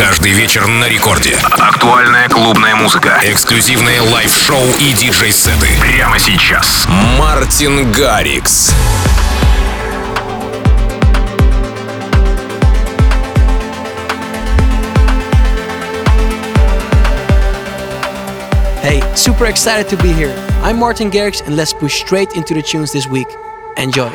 Каждый вечер на рекорде. Актуальная клубная музыка. Эксклюзивные лайв-шоу и диджей-сеты. Прямо сейчас. Мартин Гаррикс. Hey, super excited to be here. I'm Martin Garrix and let's push straight into the tunes this week. Enjoy.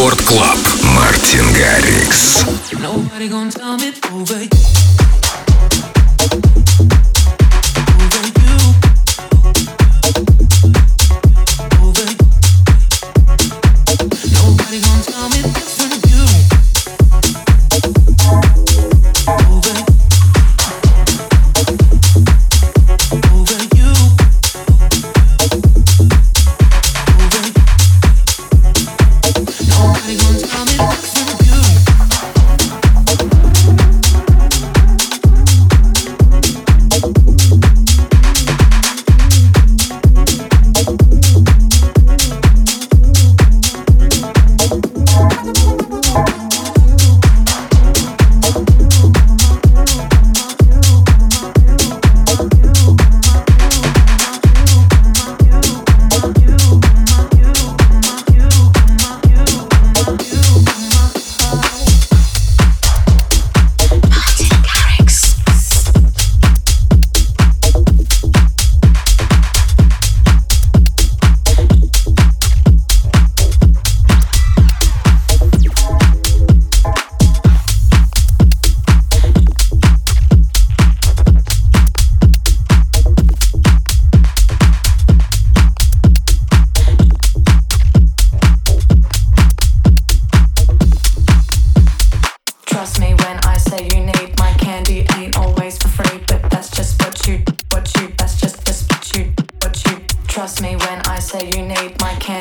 Рекорд Клаб. Мартин Гаррикс. Nobody gonna tell me over Come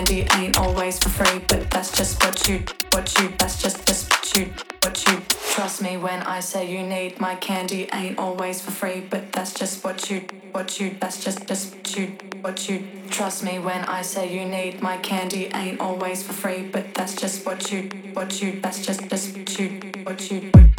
Pussy ain't always for free, but that's just what you, what you, that's just, just what you, what you. Trust me when I say you need my candy ain't always for free, but that's just what you, what you, that's just, just what you, what you. Trust me when I say you need my candy ain't always for free, but that's just what you, what you, that's just, just what you, what you. What you.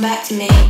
back to me.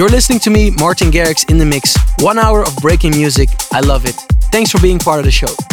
You're listening to me, Martin Garrix, in the mix. One hour of breaking music. I love it. Thanks for being part of the show.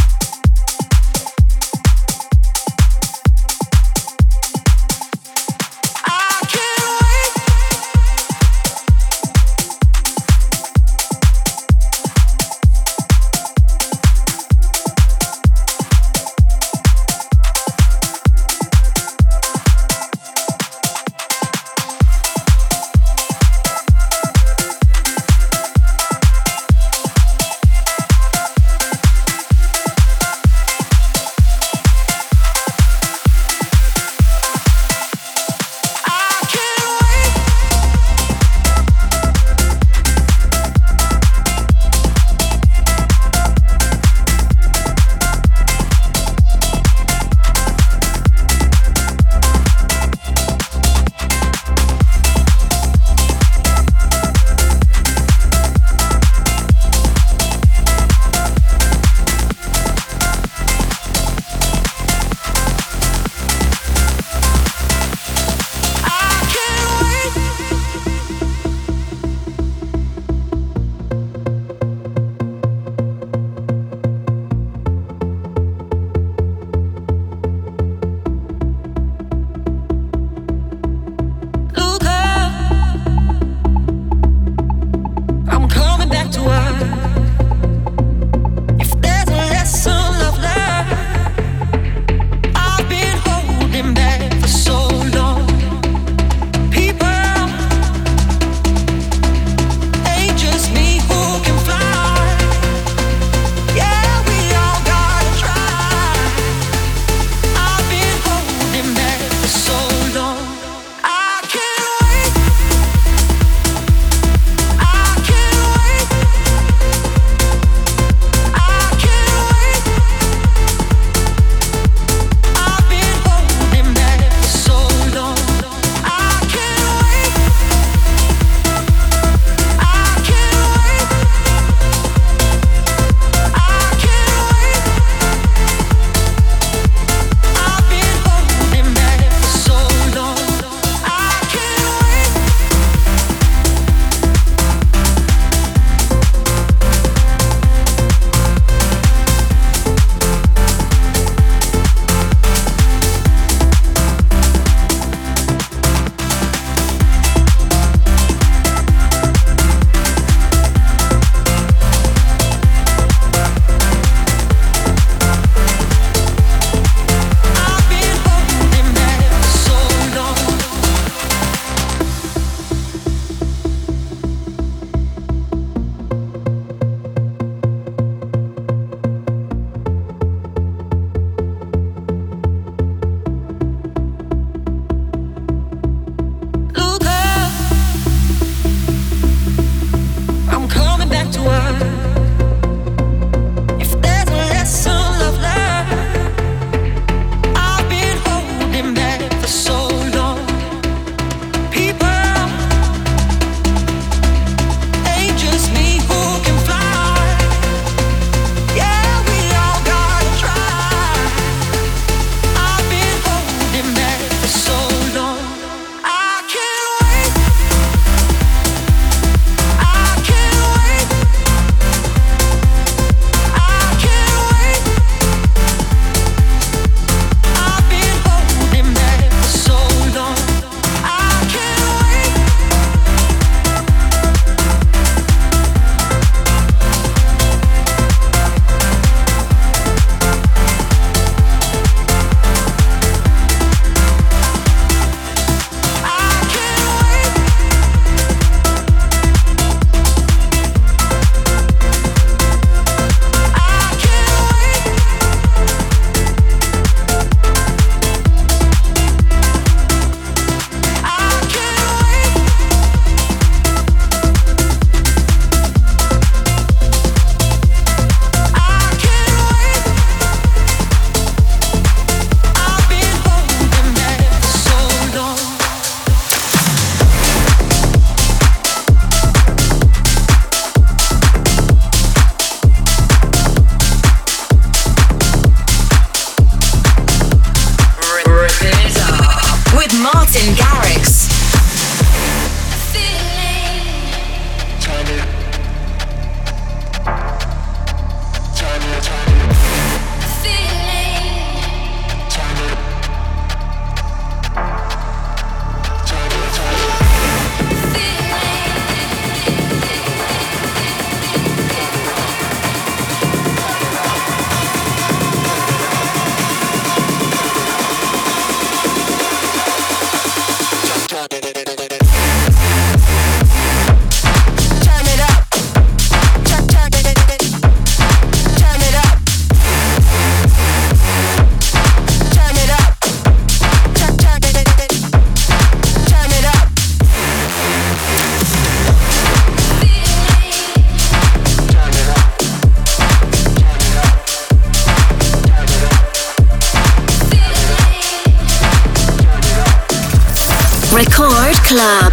Club.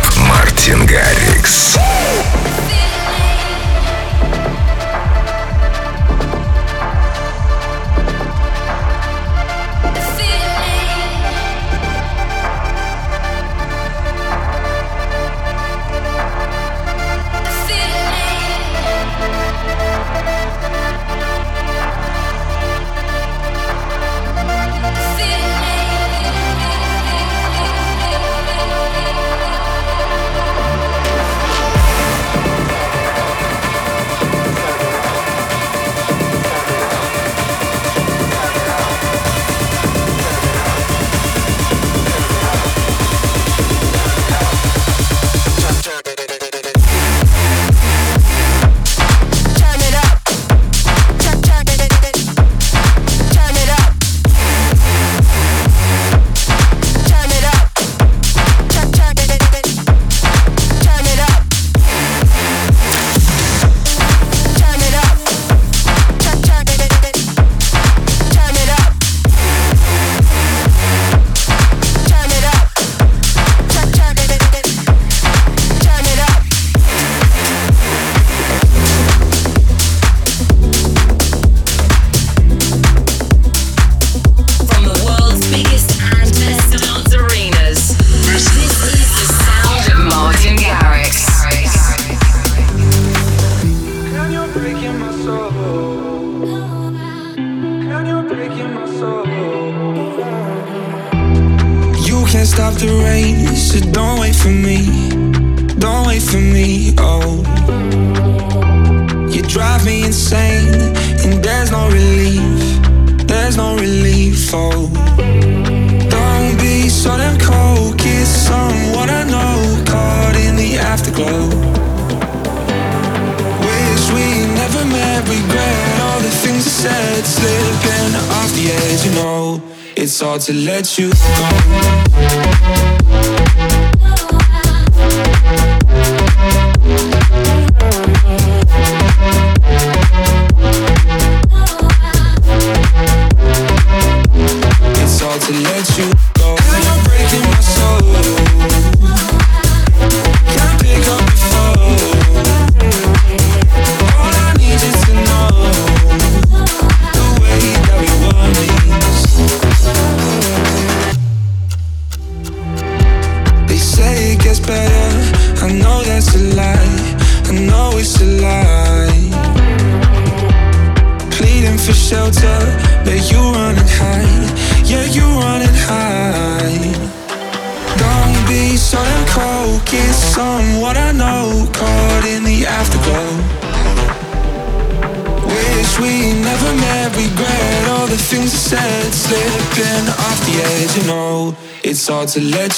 To let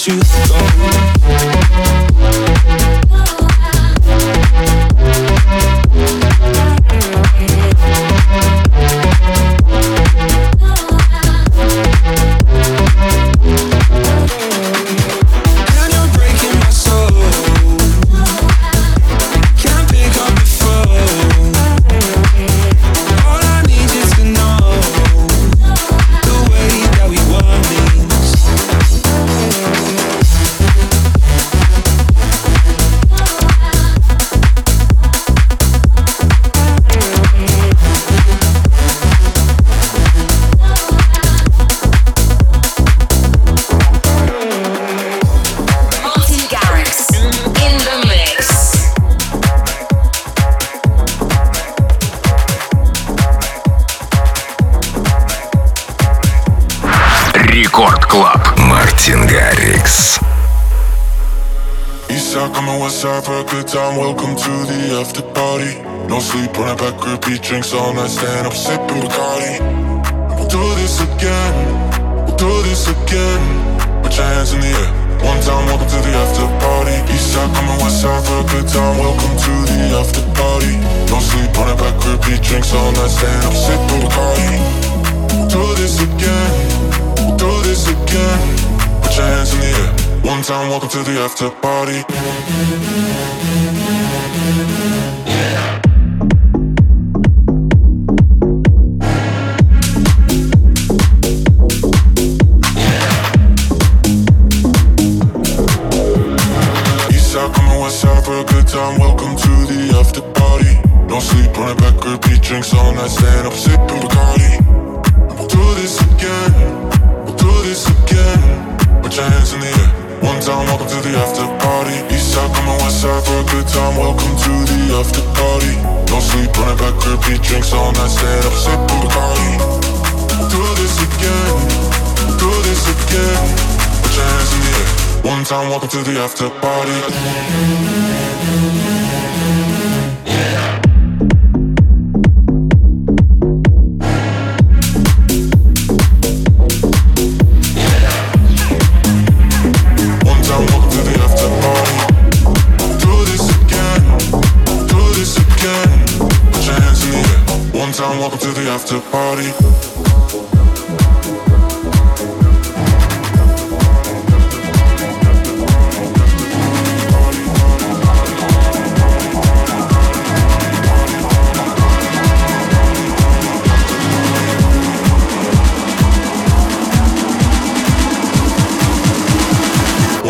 drinks all night, stand up sipping Bacardi. We'll do this again, we'll do this again. Put your hands in the air. One time, welcome to the after party. East side coming west side for a good time. Welcome to the after party. No sleep that back, repeat drinks all night, stand up sipping Bacardi. We'll do this again, we'll do this again. Put your hands in the air. One time, welcome to the after party. Time, welcome to the after party. No sleep, running back, repeat drinks all night, stand up, sipping Bacardi. We'll do this again, we'll do this again. Put your hands in the air. One time, welcome to the after party. East side, coming west side for a good time, welcome to the after party. No sleep, running back, repeat drinks all night, stand up, sipping Bacardi. We'll do this again, we'll do this again. Put your hands in the air. One time, welcome to the after party. One time,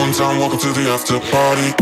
Welcome to the after party.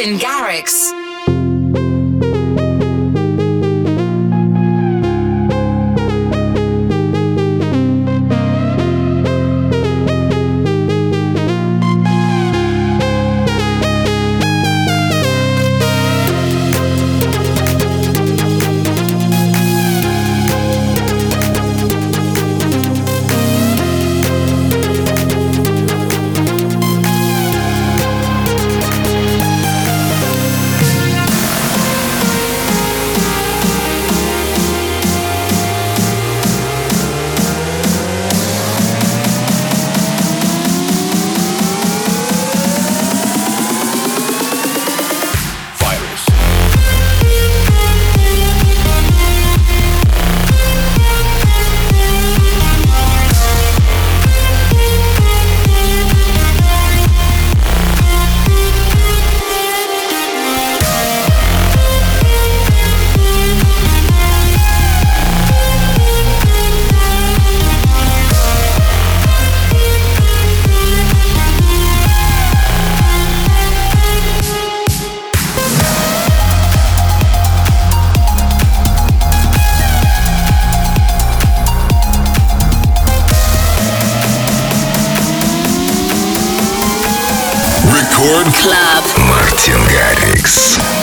In Garrix. Рекорд Клаб. Мартин Гаррикс.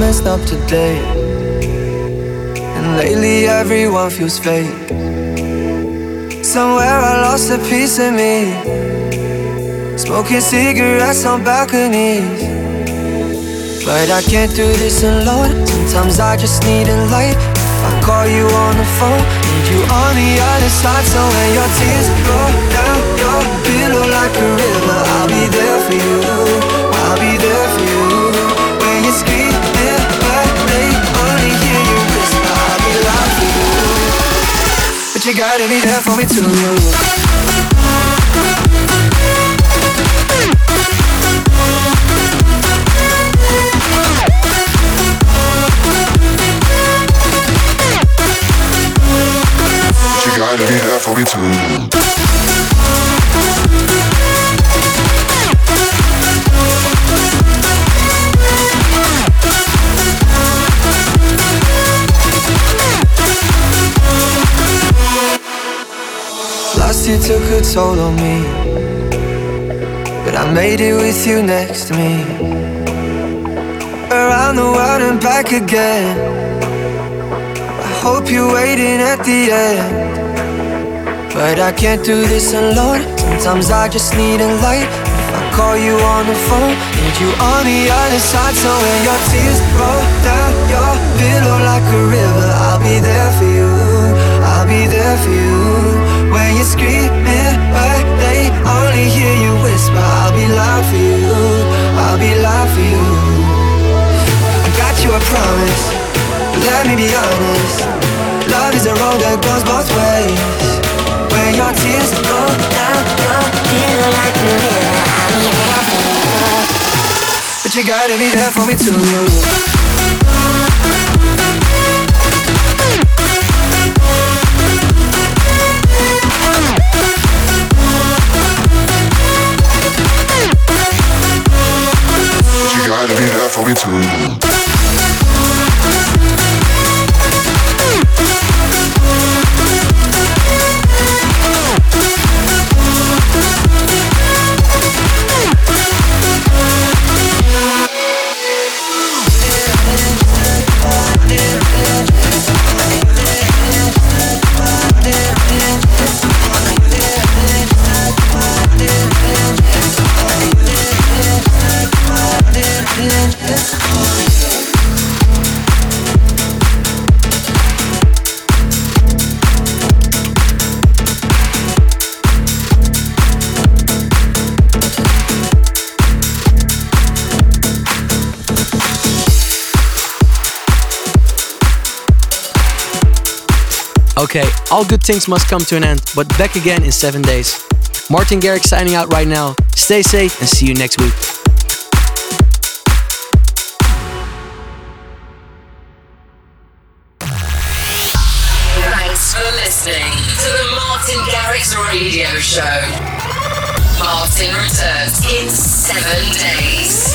Messed up today. And lately everyone feels fake. Somewhere I lost a piece of me. Smoking cigarettes on balconies. But I can't do this alone. Sometimes I just need a light. I call you on the phone, need you on the other side. So when your tears roll down your pillow like a river, I'll be there for you. You gotta be there for me too. Gotta be there for me too. Year took a toll on me. But I made it with you next to me. Around the world and back again. I hope you're waiting at the end. But I can't do this alone. Sometimes I just need a light. If I call you on the phone, need you on the other side. So when your tears roll down your pillow like a river, I'll be there for you. I'll be there for you. When you're screaming, but they only hear you whisper, I'll be loud for you. I'll be loud for you. I got you, I promise. Let me be honest. Love is a road that goes both ways. When your tears roll down your pillow like a river, I'll be there. But you gotta be there for me too. You gotta be there for me too. Okay, all good things must come to an end, but back again in seven days. Martin Garrix signing out right now. Stay safe and see you next week. Thanks for listening to the Martin Garrix Radio Show. Martin returns in seven days.